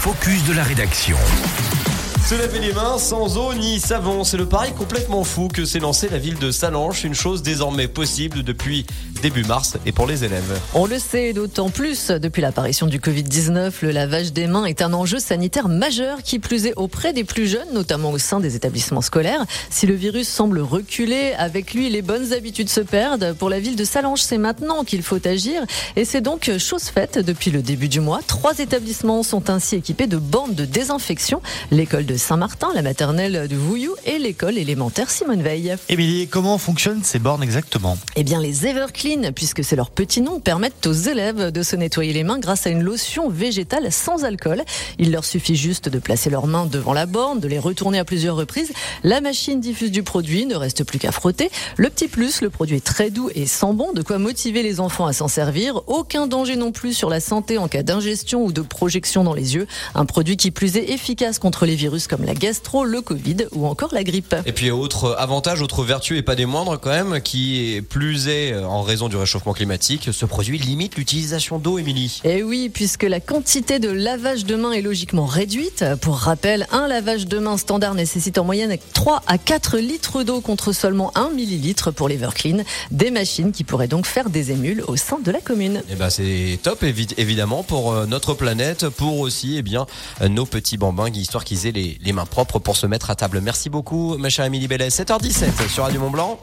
focus de la rédaction. Se laver les mains sans eau ni savon, c'est le pari complètement fou que s'est lancé la ville de Salanches, une chose désormais possible depuis début mars et pour les élèves. On le sait d'autant plus depuis l'apparition du Covid-19, le lavage des mains est un enjeu sanitaire majeur qui plus est auprès des plus jeunes, notamment au sein des établissements scolaires. Si le virus semble reculer, avec lui les bonnes habitudes se perdent. Pour la ville de Salanches, c'est maintenant qu'il faut agir et c'est donc chose faite depuis le début du mois. Trois établissements sont ainsi équipés de bandes de désinfection, l'école de Saint-Martin, la maternelle de Vouillou et l'école élémentaire Simone Veil. Émilie, comment fonctionnent ces bornes exactement? Eh bien, les Everclean, puisque c'est leur petit nom, permettent aux élèves de se nettoyer les mains grâce à une lotion végétale sans alcool. Il leur suffit juste de placer leurs mains devant la borne, de les retourner à plusieurs reprises. La machine diffuse du produit, ne reste plus qu'à frotter. Le petit plus, le produit est très doux et sans bon, de quoi motiver les enfants à s'en servir. Aucun danger non plus sur la santé en cas d'ingestion ou de projection dans les yeux. Un produit qui plus est efficace contre les virus comme la gastro, le Covid ou encore la grippe. Et puis autre avantage, autre vertu et pas des moindres quand même, qui plus en raison du réchauffement climatique, ce produit limite l'utilisation d'eau, Émilie. Et oui, puisque la quantité de lavage de mains est logiquement réduite. Pour rappel, un lavage de mains standard nécessite en moyenne 3 à 4 litres d'eau contre seulement 1 millilitre pour l'Everclean. Des machines qui pourraient donc faire des émules au sein de la commune. Et ben c'est top évi- évidemment pour euh, notre planète, pour aussi eh bien nos petits bambins, histoire qu'ils aient les, les mains propres pour se mettre à table. Merci beaucoup ma chère Émilie Bellet. 7h17 sur Radio Mont Blanc.